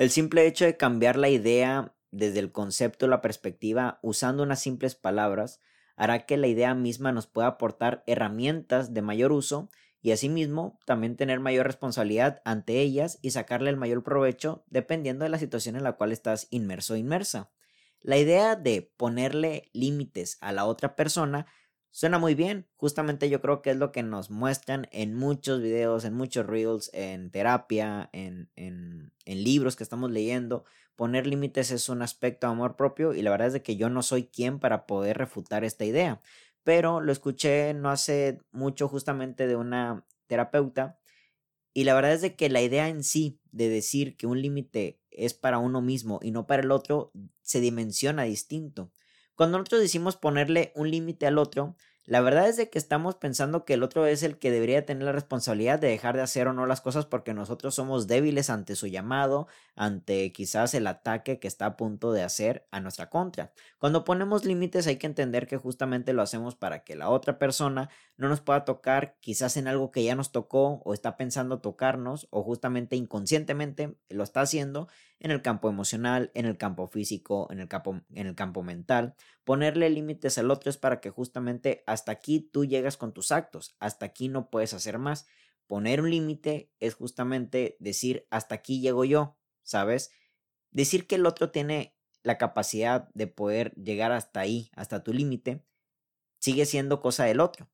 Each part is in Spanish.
El simple hecho de cambiar la idea desde el concepto la perspectiva usando unas simples palabras hará que la idea misma nos pueda aportar herramientas de mayor uso y asimismo también tener mayor responsabilidad ante ellas y sacarle el mayor provecho dependiendo de la situación en la cual estás inmerso o inmersa. La idea de ponerle límites a la otra persona suena muy bien. Justamente yo creo que es lo que nos muestran en muchos videos, en muchos reels, en terapia, en, en, en libros que estamos leyendo. Poner límites es un aspecto de amor propio y la verdad es de que yo no soy quien para poder refutar esta idea pero lo escuché no hace mucho justamente de una terapeuta y la verdad es de que la idea en sí de decir que un límite es para uno mismo y no para el otro se dimensiona distinto. Cuando nosotros decimos ponerle un límite al otro, la verdad es de que estamos pensando que el otro es el que debería tener la responsabilidad de dejar de hacer o no las cosas porque nosotros somos débiles ante su llamado, ante quizás el ataque que está a punto de hacer a nuestra contra. Cuando ponemos límites hay que entender que justamente lo hacemos para que la otra persona no nos pueda tocar quizás en algo que ya nos tocó o está pensando tocarnos o justamente inconscientemente lo está haciendo en el campo emocional, en el campo físico, en el campo, en el campo mental. Ponerle límites al otro es para que justamente hasta aquí tú llegas con tus actos, hasta aquí no puedes hacer más. Poner un límite es justamente decir hasta aquí llego yo, ¿sabes? Decir que el otro tiene la capacidad de poder llegar hasta ahí, hasta tu límite, sigue siendo cosa del otro.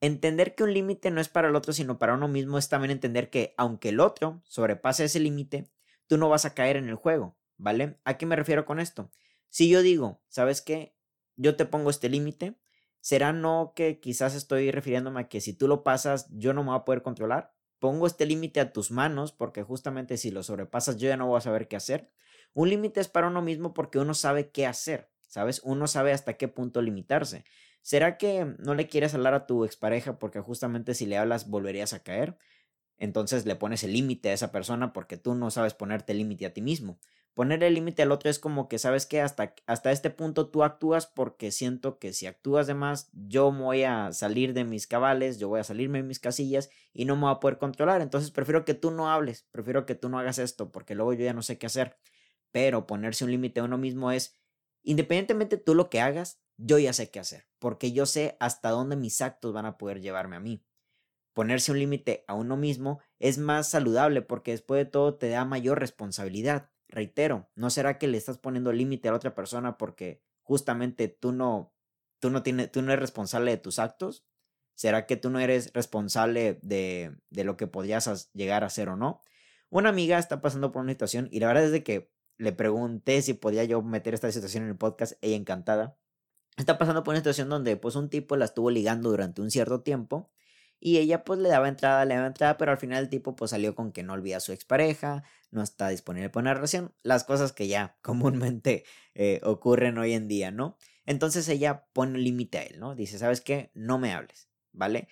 Entender que un límite no es para el otro, sino para uno mismo es también entender que aunque el otro sobrepase ese límite, tú no vas a caer en el juego, ¿vale? ¿A qué me refiero con esto? Si yo digo, ¿sabes qué? Yo te pongo este límite, ¿será no que quizás estoy refiriéndome a que si tú lo pasas, yo no me voy a poder controlar? Pongo este límite a tus manos porque justamente si lo sobrepasas yo ya no voy a saber qué hacer. Un límite es para uno mismo porque uno sabe qué hacer, ¿sabes? Uno sabe hasta qué punto limitarse. ¿Será que no le quieres hablar a tu expareja porque justamente si le hablas volverías a caer? entonces le pones el límite a esa persona porque tú no sabes ponerte límite a ti mismo. Poner el límite al otro es como que sabes que hasta, hasta este punto tú actúas porque siento que si actúas de más yo voy a salir de mis cabales, yo voy a salirme de mis casillas y no me voy a poder controlar. Entonces prefiero que tú no hables, prefiero que tú no hagas esto porque luego yo ya no sé qué hacer. Pero ponerse un límite a uno mismo es, independientemente tú lo que hagas, yo ya sé qué hacer porque yo sé hasta dónde mis actos van a poder llevarme a mí ponerse un límite a uno mismo es más saludable porque después de todo te da mayor responsabilidad. Reitero, ¿no será que le estás poniendo límite a la otra persona porque justamente tú no, tú no, tienes, tú no eres responsable de tus actos? ¿Será que tú no eres responsable de, de lo que podrías llegar a hacer o no? Una amiga está pasando por una situación y la verdad es de que le pregunté si podía yo meter esta situación en el podcast, ella encantada. Está pasando por una situación donde pues un tipo la estuvo ligando durante un cierto tiempo y ella pues le daba entrada, le daba entrada, pero al final el tipo pues salió con que no olvida a su expareja, no está disponible para una relación, las cosas que ya comúnmente eh, ocurren hoy en día, ¿no? Entonces ella pone un límite a él, ¿no? Dice, ¿sabes qué? No me hables, ¿vale?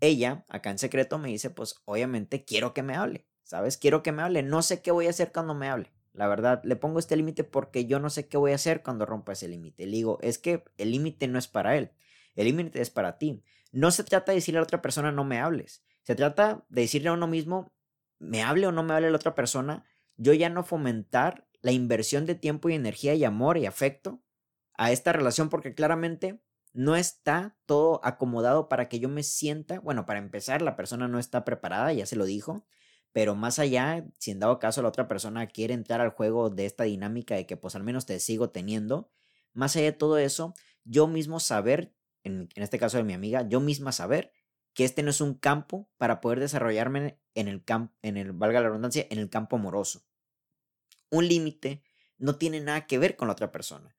Ella, acá en secreto, me dice, pues obviamente quiero que me hable, ¿sabes? Quiero que me hable, no sé qué voy a hacer cuando me hable. La verdad, le pongo este límite porque yo no sé qué voy a hacer cuando rompa ese límite. Le digo, es que el límite no es para él, el límite es para ti. No se trata de decirle a la otra persona no me hables. Se trata de decirle a uno mismo, me hable o no me hable la otra persona, yo ya no fomentar la inversión de tiempo y energía y amor y afecto a esta relación porque claramente no está todo acomodado para que yo me sienta, bueno, para empezar, la persona no está preparada, ya se lo dijo, pero más allá, si en dado caso la otra persona quiere entrar al juego de esta dinámica de que pues al menos te sigo teniendo, más allá de todo eso, yo mismo saber en, este caso de mi amiga, yo misma saber que este no es un campo para poder desarrollarme en el campo, en el, valga la redundancia, en el campo amoroso. Un límite no tiene nada que ver con la otra persona.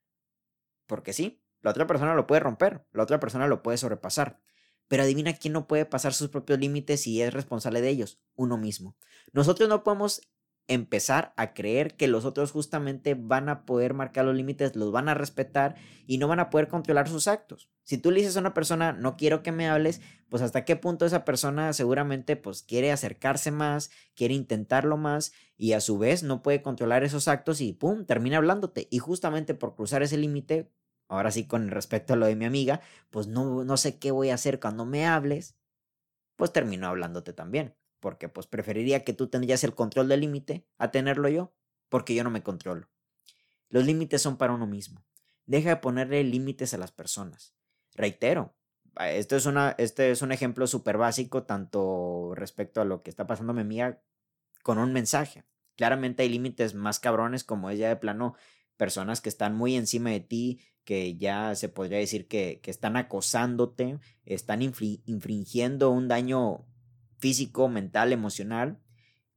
Porque sí, la otra persona lo puede romper, la otra persona lo puede sobrepasar. Pero adivina quién no puede pasar sus propios límites y es responsable de ellos, uno mismo. Nosotros no podemos empezar a creer que los otros justamente van a poder marcar los límites, los van a respetar y no van a poder controlar sus actos. Si tú le dices a una persona, no quiero que me hables, pues hasta qué punto esa persona seguramente pues quiere acercarse más, quiere intentarlo más y a su vez no puede controlar esos actos y pum, termina hablándote. Y justamente por cruzar ese límite, ahora sí con respecto a lo de mi amiga, pues no, no sé qué voy a hacer cuando me hables, pues termino hablándote también porque pues preferiría que tú tendrías el control del límite a tenerlo yo. porque yo no me controlo. Los límites son para uno mismo. Deja de ponerle límites a las personas. Reitero, esto es, una, este es un ejemplo súper básico, tanto respecto a lo que está pasando mi con un mensaje. Claramente hay límites más cabrones, como es ya de plano, personas que están muy encima de ti, que ya se podría decir que, que están acosándote, están infringiendo un daño físico, mental, emocional.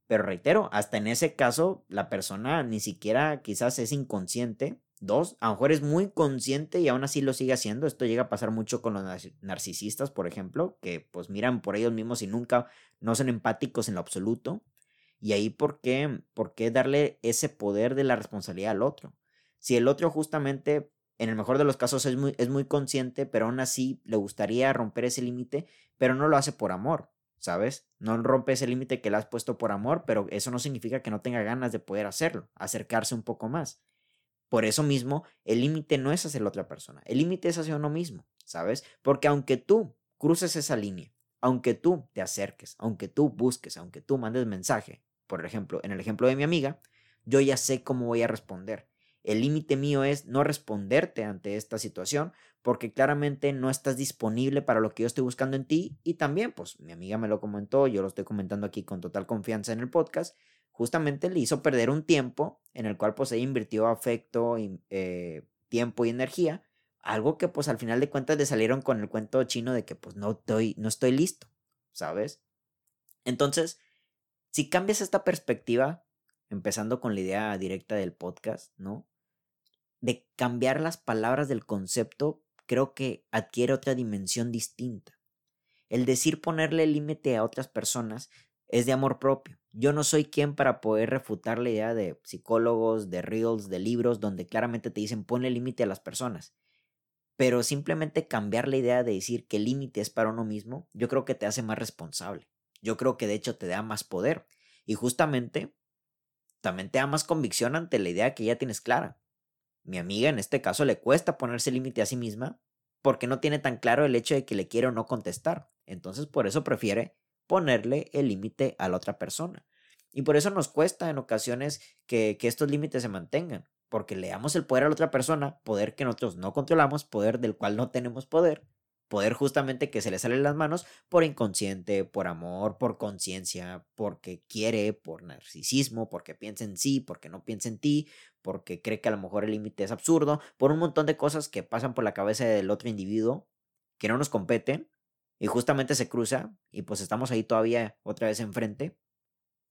Pero reitero, hasta en ese caso, la persona ni siquiera quizás es inconsciente. Dos, a lo mejor es muy consciente y aún así lo sigue haciendo. Esto llega a pasar mucho con los narcisistas, por ejemplo, que pues miran por ellos mismos y nunca no son empáticos en lo absoluto. Y ahí, ¿por qué, ¿por qué darle ese poder de la responsabilidad al otro? Si el otro justamente, en el mejor de los casos, es muy, es muy consciente, pero aún así le gustaría romper ese límite, pero no lo hace por amor. ¿Sabes? No rompe ese límite que le has puesto por amor, pero eso no significa que no tenga ganas de poder hacerlo, acercarse un poco más. Por eso mismo, el límite no es hacia la otra persona, el límite es hacia uno mismo, ¿sabes? Porque aunque tú cruces esa línea, aunque tú te acerques, aunque tú busques, aunque tú mandes mensaje, por ejemplo, en el ejemplo de mi amiga, yo ya sé cómo voy a responder. El límite mío es no responderte ante esta situación porque claramente no estás disponible para lo que yo estoy buscando en ti y también, pues mi amiga me lo comentó, yo lo estoy comentando aquí con total confianza en el podcast, justamente le hizo perder un tiempo en el cual pues ella invirtió afecto, eh, tiempo y energía, algo que pues al final de cuentas le salieron con el cuento chino de que pues no no estoy listo, ¿sabes? Entonces, si cambias esta perspectiva, empezando con la idea directa del podcast, ¿no? De cambiar las palabras del concepto creo que adquiere otra dimensión distinta. El decir ponerle límite a otras personas es de amor propio. Yo no soy quien para poder refutar la idea de psicólogos, de reels, de libros, donde claramente te dicen ponle límite a las personas. Pero simplemente cambiar la idea de decir que límite es para uno mismo, yo creo que te hace más responsable. Yo creo que de hecho te da más poder. Y justamente también te da más convicción ante la idea que ya tienes clara. Mi amiga en este caso le cuesta ponerse límite a sí misma porque no tiene tan claro el hecho de que le quiere o no contestar. Entonces por eso prefiere ponerle el límite a la otra persona. Y por eso nos cuesta en ocasiones que, que estos límites se mantengan, porque le damos el poder a la otra persona, poder que nosotros no controlamos, poder del cual no tenemos poder, poder justamente que se le salen las manos por inconsciente, por amor, por conciencia, porque quiere, por narcisismo, porque piensa en sí, porque no piensa en ti, porque cree que a lo mejor el límite es absurdo, por un montón de cosas que pasan por la cabeza del otro individuo que no nos competen y justamente se cruza y pues estamos ahí todavía otra vez enfrente,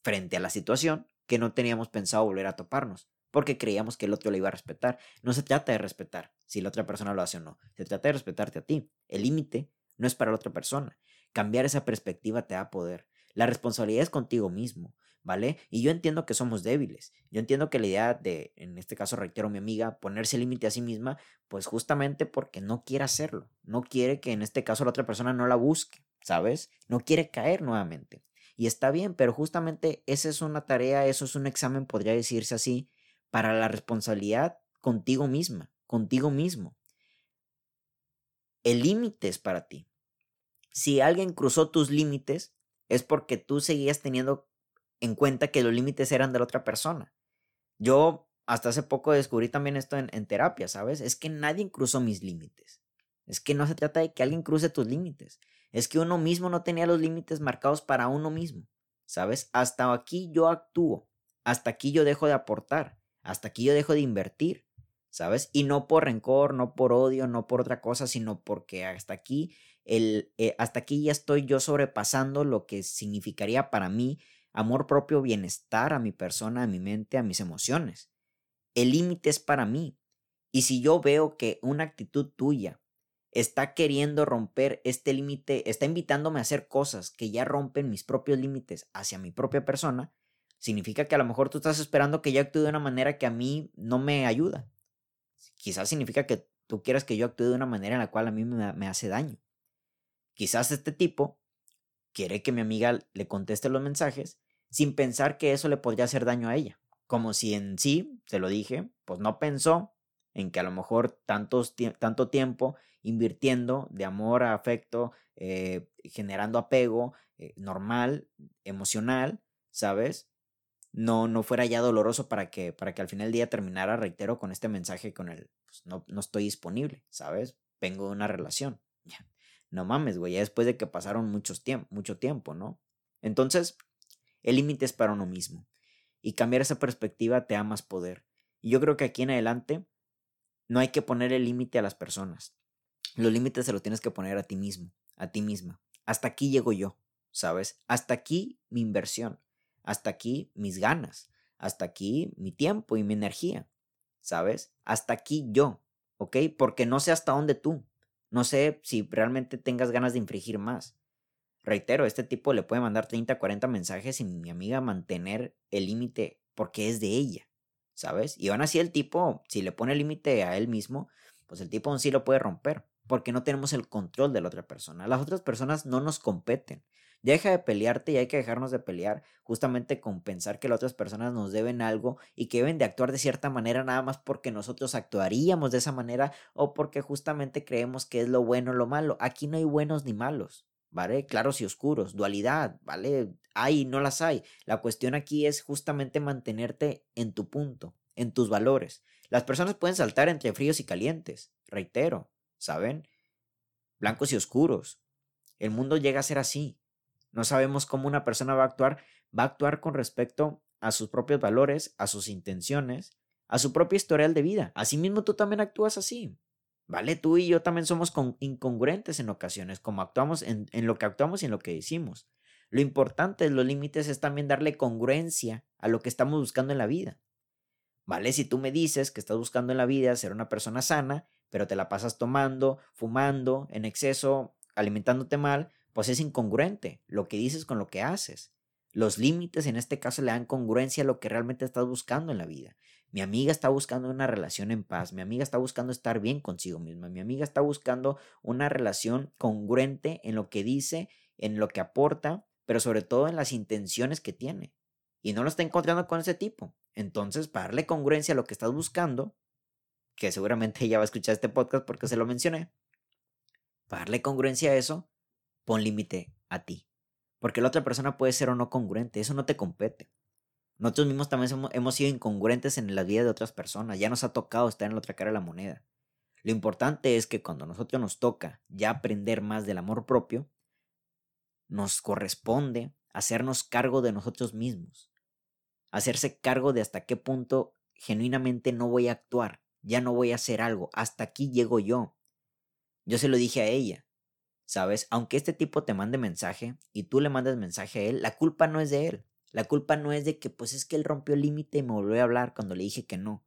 frente a la situación que no teníamos pensado volver a toparnos porque creíamos que el otro le iba a respetar. No se trata de respetar si la otra persona lo hace o no, se trata de respetarte a ti. El límite no es para la otra persona. Cambiar esa perspectiva te da poder. La responsabilidad es contigo mismo, ¿vale? Y yo entiendo que somos débiles. Yo entiendo que la idea de, en este caso reitero mi amiga, ponerse límite a sí misma, pues justamente porque no quiere hacerlo. No quiere que en este caso la otra persona no la busque, ¿sabes? No quiere caer nuevamente. Y está bien, pero justamente esa es una tarea, eso es un examen, podría decirse así, para la responsabilidad contigo misma, contigo mismo. El límite es para ti. Si alguien cruzó tus límites, es porque tú seguías teniendo en cuenta que los límites eran de la otra persona. Yo hasta hace poco descubrí también esto en, terapia, ¿sabes? Es que nadie cruzó mis límites. Es que no se trata de que alguien cruce tus límites. Es que uno mismo no tenía los límites marcados para uno mismo. ¿Sabes? Hasta aquí yo actúo. Hasta aquí yo dejo de aportar. Hasta aquí yo dejo de invertir, ¿sabes? Y no por rencor, no por odio, no por otra cosa, sino porque hasta aquí, el, eh, hasta aquí ya estoy yo sobrepasando lo que significaría para mí amor propio, bienestar a mi persona, a mi mente, a mis emociones. El límite es para mí. Y si yo veo que una actitud tuya está queriendo romper este límite, está invitándome a hacer cosas que ya rompen mis propios límites hacia mi propia persona, significa que a lo mejor tú estás esperando que yo actúe de una manera que a mí no me ayuda. Quizás significa que tú quieras que yo actúe de una manera en la cual a mí me, hace daño. Quizás este tipo quiere que mi amiga le conteste los mensajes sin pensar que eso le podría hacer daño a ella. Como si en sí, se lo dije, pues no pensó en que a lo mejor tantos, tanto tiempo invirtiendo de amor a afecto, eh, generando apego eh, normal, emocional, ¿sabes? No, no fuera ya doloroso para que, para que al final del día terminara, reitero, con este mensaje con el, pues, no, no estoy disponible, ¿sabes? Vengo de una relación. No mames, güey, ya después de que pasaron muchos tiempo, mucho tiempo, ¿no? Entonces, el límite es para uno mismo. Y cambiar esa perspectiva te da más poder. Y yo creo que aquí en adelante no hay que poner el límite a las personas. Los límites se los tienes que poner a ti mismo, a ti misma. Hasta aquí llego yo, ¿sabes? Hasta aquí mi inversión hasta aquí mis ganas, hasta aquí mi tiempo y mi energía, ¿sabes? Hasta aquí yo, ¿ok? Porque no sé hasta dónde tú, no sé si realmente tengas ganas de infringir más. Reitero, este tipo le puede mandar 30, 40 mensajes y mi amiga mantener el límite porque es de ella, ¿sabes? Y aún así el tipo, si le pone límite a él mismo, pues el tipo aún sí lo puede romper porque no tenemos el control de la otra persona. Las otras personas no nos competen. Deja de pelearte y hay que dejarnos de pelear justamente con pensar que las otras personas nos deben algo y que deben de actuar de cierta manera nada más porque nosotros actuaríamos de esa manera o porque justamente creemos que es lo bueno o lo malo. Aquí no hay buenos ni malos. ¿Vale? Claros y oscuros, dualidad, ¿vale? Hay y no las hay. La cuestión aquí es justamente mantenerte en tu punto, en tus valores. Las personas pueden saltar entre fríos y calientes, reitero, ¿saben? Blancos y oscuros. El mundo llega a ser así. No sabemos cómo una persona va a actuar, va a actuar con respecto a sus propios valores, a sus intenciones, a su propio historial de vida. Asimismo, tú también actúas así. ¿Vale? Tú y yo también somos incongruentes en ocasiones, como actuamos en, lo que actuamos y en lo que decimos. Lo importante de los límites es también darle congruencia a lo que estamos buscando en la vida. ¿Vale? Si tú me dices que estás buscando en la vida ser una persona sana, pero te la pasas tomando, fumando, en exceso, alimentándote mal, pues es incongruente lo que dices con lo que haces. Los límites en este caso le dan congruencia a lo que realmente estás buscando en la vida. Mi amiga está buscando una relación en paz, mi amiga está buscando estar bien consigo misma, mi amiga está buscando una relación congruente en lo que dice, en lo que aporta, pero sobre todo en las intenciones que tiene. Y no lo está encontrando con ese tipo. Entonces, para darle congruencia a lo que estás buscando, que seguramente ella va a escuchar este podcast porque se lo mencioné, para darle congruencia a eso, pon límite a ti. Porque la otra persona puede ser o no congruente, eso no te compete. Nosotros mismos también hemos, sido incongruentes en la vida de otras personas, ya nos ha tocado estar en la otra cara de la moneda. Lo importante es que cuando a nosotros nos toca ya aprender más del amor propio, nos corresponde hacernos cargo de nosotros mismos, hacerse cargo de hasta qué punto genuinamente no voy a actuar, ya no voy a hacer algo, hasta aquí llego yo. Yo se lo dije a ella, ¿sabes? Aunque este tipo te mande mensaje y tú le mandes mensaje a él, la culpa no es de él. La culpa no es de que, pues es que él rompió el límite y me volvió a hablar cuando le dije que no.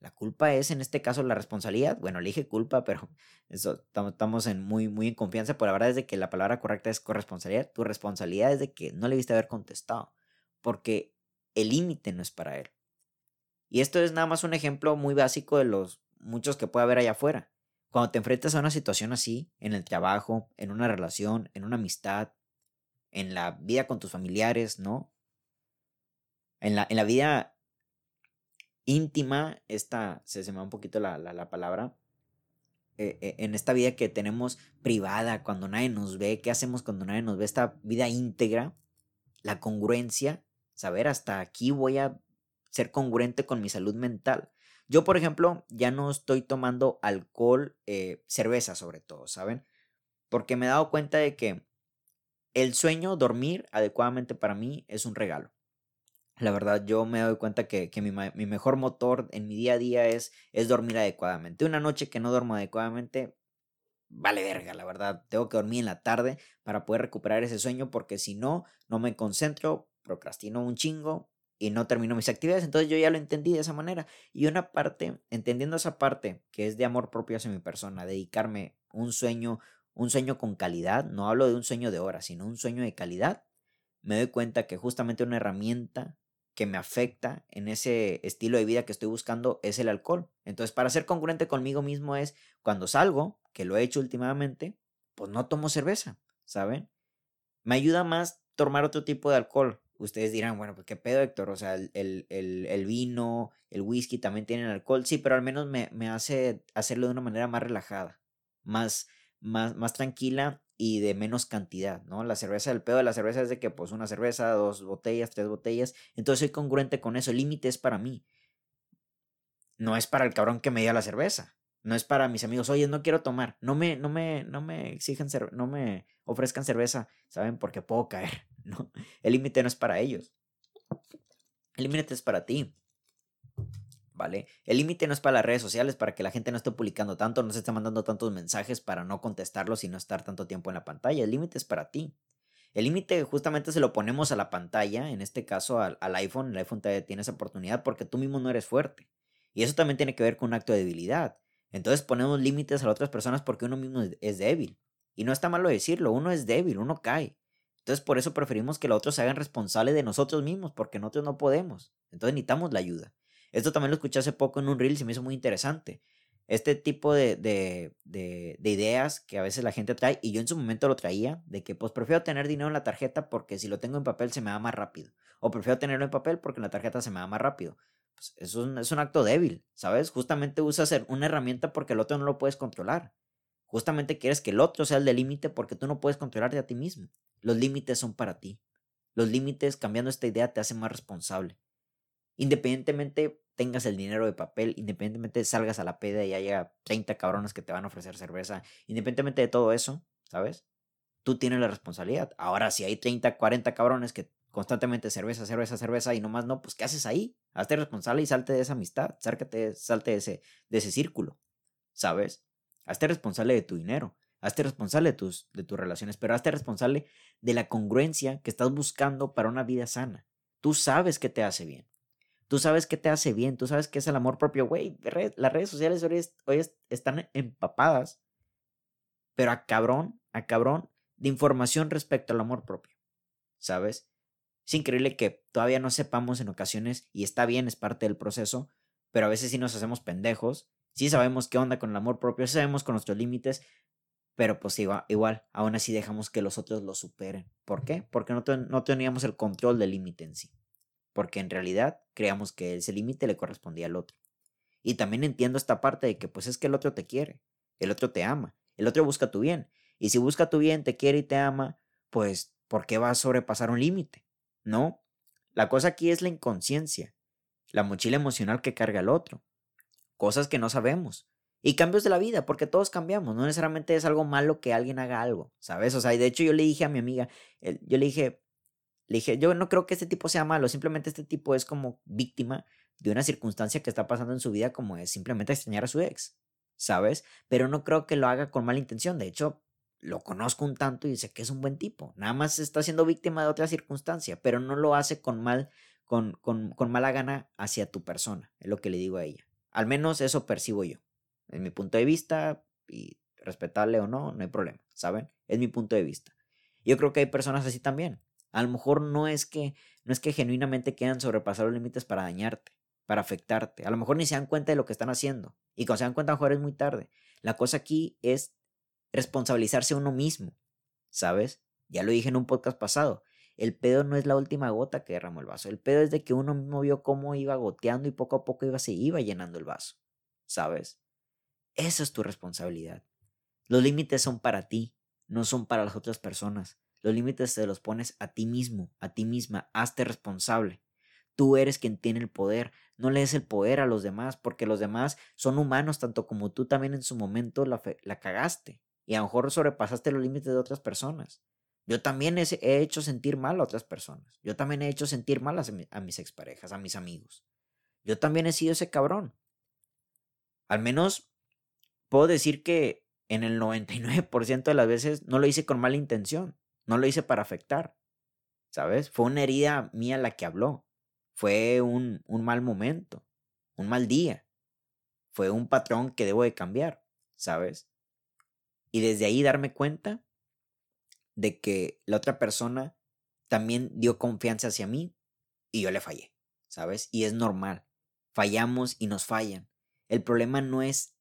La culpa es, en este caso, la responsabilidad. Bueno, le dije culpa, pero eso estamos en muy, muy en confianza. Pero la verdad es de que la palabra correcta es corresponsabilidad. Tu responsabilidad es de que no le viste haber contestado. Porque el límite no es para él. Y esto es nada más un ejemplo muy básico de los muchos que puede haber allá afuera. Cuando te enfrentas a una situación así, en el trabajo, en una relación, en una amistad, en la vida con tus familiares, ¿no? En la, en la vida íntima, esta, se, se me va un poquito la, la, palabra, eh, eh, en esta vida que tenemos privada, cuando nadie nos ve, ¿qué hacemos cuando nadie nos ve? Esta vida íntegra, la congruencia, saber hasta aquí voy a ser congruente con mi salud mental. Yo, por ejemplo, ya no estoy tomando alcohol, eh, cerveza sobre todo, ¿saben? Porque me he dado cuenta de que el sueño, dormir adecuadamente para mí es un regalo. La verdad, yo me doy cuenta que, mi, mi, mejor motor en mi día a día es, es dormir adecuadamente. Una noche que no duermo adecuadamente, vale verga, la verdad. Tengo que dormir en la tarde para poder recuperar ese sueño porque si no, no me concentro, procrastino un chingo y no termino mis actividades. Entonces yo ya lo entendí de esa manera. Y una parte, entendiendo esa parte que es de amor propio hacia mi persona, dedicarme un sueño, un sueño con calidad, no hablo de un sueño de horas, sino un sueño de calidad, me doy cuenta que justamente una herramienta que me afecta en ese estilo de vida que estoy buscando es el alcohol. Entonces, para ser congruente conmigo mismo es cuando salgo, que lo he hecho últimamente, pues no tomo cerveza, ¿saben? Me ayuda más tomar otro tipo de alcohol, ustedes dirán, bueno, pues qué pedo, Héctor, o sea, el, el, vino, el whisky también tienen alcohol, sí, pero al menos me, me, hace hacerlo de una manera más relajada, más, más, más tranquila y de menos cantidad, ¿no? La cerveza, el pedo de la cerveza es de que pues una cerveza, dos botellas, tres botellas, entonces soy congruente con eso, el límite es para mí. No es para el cabrón que me diga la cerveza. No es para mis amigos, oye, no quiero tomar. No me, no me, no me exigen, no me ofrezcan cerveza, ¿saben? Porque puedo caer, ¿no? El límite no es para ellos. El límite es para ti. ¿Vale? El límite no es para las redes sociales, para que la gente no esté publicando tanto, no se esté mandando tantos mensajes para no contestarlos y no estar tanto tiempo en la pantalla. El límite es para ti. El límite justamente se lo ponemos a la pantalla, en este caso al, al iPhone. El iPhone te tiene esa oportunidad porque tú mismo no eres fuerte. Y eso también tiene que ver con un acto de debilidad. Entonces ponemos límites a las otras personas porque uno mismo es débil. Y no está malo decirlo, uno es débil, uno cae. Entonces por eso preferimos que los otros se hagan responsables de nosotros mismos, porque nosotros no podemos. Entonces necesitamos la ayuda. Esto también lo escuché hace poco en un reel y me hizo muy interesante. Este tipo de, de, de, de, ideas que a veces la gente trae, y yo en su momento lo traía, de que pues prefiero tener dinero en la tarjeta porque si lo tengo en papel se me da más rápido. O prefiero tenerlo en papel porque en la tarjeta se me da más rápido. Pues es un, es un acto débil, ¿sabes? Justamente usas una herramienta porque el otro no lo puedes controlar. Justamente quieres que el otro sea el de límite porque tú no puedes controlarte a ti mismo. Los límites son para ti. Los límites, cambiando esta idea, te hacen más responsable. Independientemente tengas el dinero de papel, independientemente salgas a la peda y haya 30 cabrones que te van a ofrecer cerveza, independientemente de todo eso, ¿sabes? Tú tienes la responsabilidad. Ahora, si hay 30, 40 cabrones que constantemente cerveza, cerveza, cerveza y nomás no, pues ¿qué haces ahí? Hazte responsable y salte de esa amistad, salte ese, de ese círculo, ¿sabes? Hazte responsable de tu dinero, hazte responsable de tus, de tus relaciones, pero hazte responsable de la congruencia que estás buscando para una vida sana. Tú sabes qué te hace bien. Tú sabes qué te hace bien, tú sabes qué es el amor propio, güey. Las redes sociales hoy están empapadas, pero a cabrón, a cabrón, de información respecto al amor propio, ¿sabes? Es increíble que todavía no sepamos en ocasiones, y está bien, es parte del proceso, pero a veces sí nos hacemos pendejos, sí sabemos qué onda con el amor propio, sabemos con nuestros límites, pero pues igual, igual, aún así dejamos que los otros lo superen. ¿Por qué? Porque no, no teníamos el control del límite en sí. Porque en realidad creíamos que ese límite le correspondía al otro. Y también entiendo esta parte de que pues es que el otro te quiere, el otro te ama, el otro busca tu bien. Y si busca tu bien, te quiere y te ama, pues ¿por qué va a sobrepasar un límite? No, la cosa aquí es la inconsciencia, la mochila emocional que carga el otro, cosas que no sabemos. Y cambios de la vida, porque todos cambiamos, no necesariamente es algo malo que alguien haga algo, ¿sabes? O sea, y de hecho yo le dije a mi amiga, yo le dije, le dije, yo no creo que este tipo sea malo, simplemente este tipo es como víctima de una circunstancia que está pasando en su vida como es simplemente extrañar a su ex, ¿sabes? Pero no creo que lo haga con mala intención, de hecho, lo conozco un tanto y sé que es un buen tipo. Nada más está siendo víctima de otra circunstancia, pero no lo hace con mal, con, con, con mala gana hacia tu persona. Es lo que le digo a ella. Al menos eso percibo yo. En mi punto de vista, y respetarle o no, no hay problema, ¿saben? Es mi punto de vista. Yo creo que hay personas así también. A lo mejor no es que, no es que genuinamente quieran sobrepasar los límites para dañarte, para afectarte. A lo mejor ni se dan cuenta de lo que están haciendo. Y cuando se dan cuenta, a es muy tarde. La cosa aquí es responsabilizarse uno mismo, ¿sabes? Ya lo dije en un podcast pasado. El pedo no es la última gota que derramó el vaso. El pedo es de que uno mismo vio cómo iba goteando y poco a poco iba, se iba llenando el vaso, ¿sabes? Esa es tu responsabilidad. Los límites son para ti, no son para las otras personas. Los límites te los pones a ti mismo, a ti misma. Hazte responsable. Tú eres quien tiene el poder. No le des el poder a los demás, porque los demás son humanos, tanto como tú también en su momento la, la cagaste y a lo mejor sobrepasaste los límites de otras personas. Yo también he, hecho sentir mal a otras personas. Yo también he hecho sentir mal a, mis exparejas, a mis amigos. Yo también he sido ese cabrón. Al menos puedo decir que en el 99% de las veces no lo hice con mala intención. No lo hice para afectar. ¿Sabes? Fue una herida mía la que habló. Fue un, un mal momento. Un mal día. Fue un patrón que debo de cambiar. ¿Sabes? Y desde ahí darme cuenta de que la otra persona también dio confianza hacia mí y yo le fallé, ¿sabes? Y es normal. Fallamos y nos fallan. El problema no es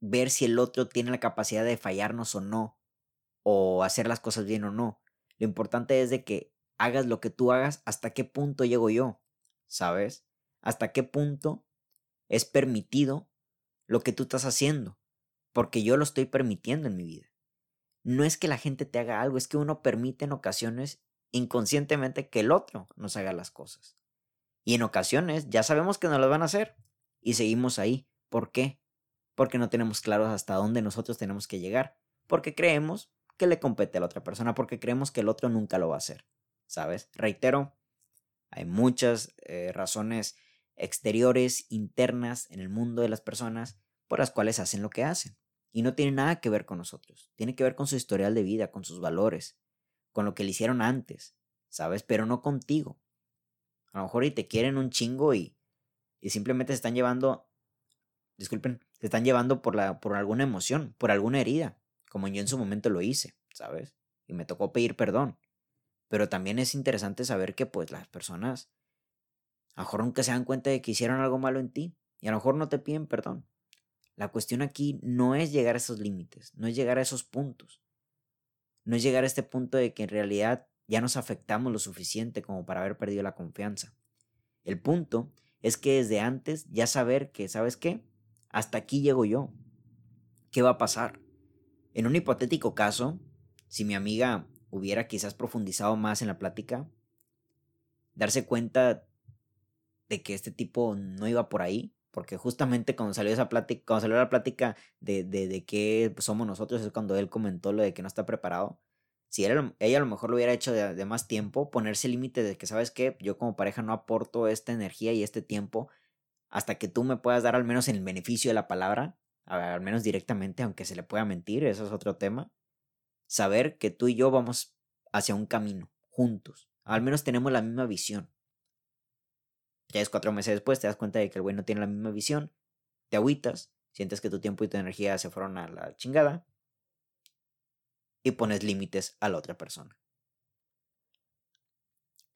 ver si el otro tiene la capacidad de fallarnos o no, o hacer las cosas bien o no. Lo importante es de que hagas lo que tú hagas, hasta qué punto llego yo, ¿sabes? Hasta qué punto es permitido lo que tú estás haciendo porque yo lo estoy permitiendo en mi vida. No es que la gente te haga algo, es que uno permite en ocasiones inconscientemente que el otro nos haga las cosas. Y en ocasiones ya sabemos que nos las van a hacer y seguimos ahí. ¿Por qué? Porque no tenemos claros hasta dónde nosotros tenemos que llegar. Porque creemos que le compete a la otra persona, porque creemos que el otro nunca lo va a hacer. ¿Sabes? Reitero, hay muchas eh, razones exteriores, internas en el mundo de las personas por las cuales hacen lo que hacen. Y no tiene nada que ver con nosotros. Tiene que ver con su historial de vida, con sus valores, con lo que le hicieron antes, ¿sabes? Pero no contigo. A lo mejor y te quieren un chingo y, y simplemente se están llevando, disculpen, se están llevando por, la, por alguna emoción, por alguna herida, como yo en su momento lo hice, ¿sabes? Y me tocó pedir perdón. Pero también es interesante saber que pues las personas, a lo mejor nunca se dan cuenta de que hicieron algo malo en ti y a lo mejor no te piden perdón. La cuestión aquí no es llegar a esos límites, no es llegar a esos puntos. No es llegar a este punto de que en realidad ya nos afectamos lo suficiente como para haber perdido la confianza. El punto es que desde antes ya saber que, ¿sabes qué? Hasta aquí llego yo. ¿Qué va a pasar? En un hipotético caso, si mi amiga hubiera quizás profundizado más en la plática, darse cuenta de que este tipo no iba por ahí, porque justamente cuando salió esa plática, cuando salió la plática de, de, de qué somos nosotros, es cuando él comentó lo de que no está preparado. Si ella a lo mejor lo hubiera hecho de, más tiempo, ponerse límite de que, ¿sabes qué? Yo como pareja no aporto esta energía y este tiempo hasta que tú me puedas dar al menos el beneficio de la palabra, al menos directamente, aunque se le pueda mentir, eso es otro tema. Saber que tú y yo vamos hacia un camino, juntos. Al menos tenemos la misma visión. Ya es cuatro meses después, te das cuenta de que el güey no tiene la misma visión, te agüitas, sientes que tu tiempo y tu energía se fueron a la chingada y pones límites a la otra persona.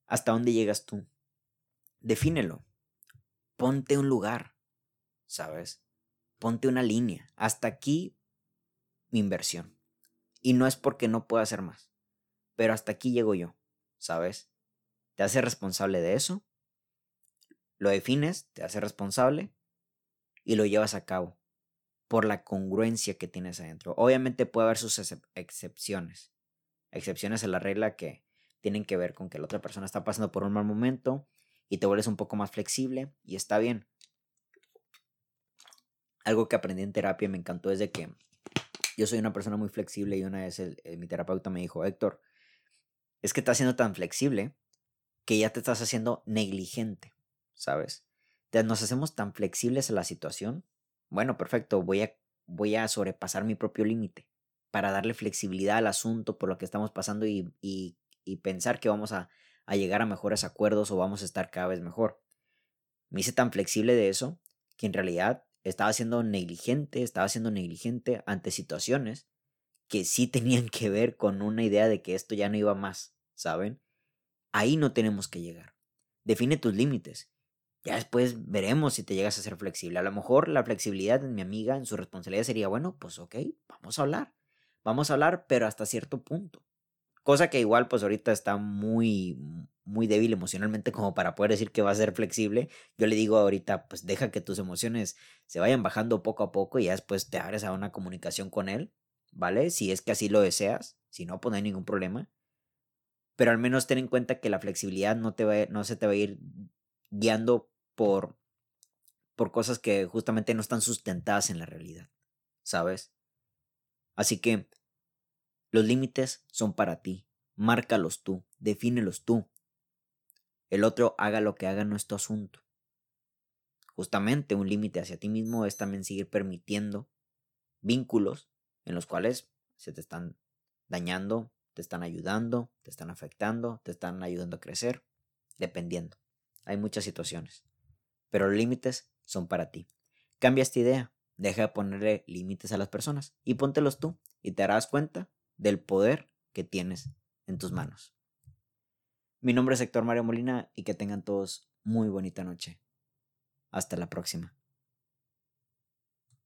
¿Hasta dónde llegas tú? Defínelo. Ponte un lugar, ¿sabes? Ponte una línea. Hasta aquí mi inversión. Y no es porque no pueda hacer más, pero hasta aquí llego yo, ¿sabes? Te hace responsable de eso lo defines, te hace responsable y lo llevas a cabo por la congruencia que tienes adentro. Obviamente puede haber sus excepciones. Excepciones a la regla que tienen que ver con que la otra persona está pasando por un mal momento y te vuelves un poco más flexible y está bien. Algo que aprendí en terapia me encantó es de que yo soy una persona muy flexible y una vez mi terapeuta me dijo, Héctor, es que estás siendo tan flexible que ya te estás haciendo negligente. ¿Sabes? nos hacemos tan flexibles a la situación. Bueno, perfecto, voy a, voy a sobrepasar mi propio límite para darle flexibilidad al asunto por lo que estamos pasando y, y, pensar que vamos a, a llegar a mejores acuerdos o vamos a estar cada vez mejor. Me hice tan flexible de eso que en realidad estaba siendo negligente, estaba siendo negligente ante situaciones que sí tenían que ver con una idea de que esto ya no iba más, ¿saben? Ahí no tenemos que llegar. Define tus límites. Ya después veremos si te llegas a ser flexible. A lo mejor la flexibilidad en mi amiga, en su responsabilidad sería, bueno, pues ok, vamos a hablar. Vamos a hablar, pero hasta cierto punto. Cosa que igual pues ahorita está muy, muy débil emocionalmente como para poder decir que va a ser flexible. Yo le digo ahorita, pues deja que tus emociones se vayan bajando poco a poco y ya después te abres a una comunicación con él, ¿vale? Si es que así lo deseas, si no, pues no hay ningún problema. Pero al menos ten en cuenta que la flexibilidad no, te va, no se te va a ir guiando por, por cosas que justamente no están sustentadas en la realidad, ¿sabes? Así que los límites son para ti, márcalos tú, defínelos tú. El otro haga lo que haga no es tu asunto. Justamente un límite hacia ti mismo es también seguir permitiendo vínculos en los cuales se te están dañando, te están ayudando, te están afectando, te están ayudando a crecer, dependiendo. Hay muchas situaciones pero los límites son para ti. Cambia esta idea, deja de ponerle límites a las personas y póntelos tú y te darás cuenta del poder que tienes en tus manos. Mi nombre es Héctor Mario Molina y que tengan todos muy bonita noche. Hasta la próxima.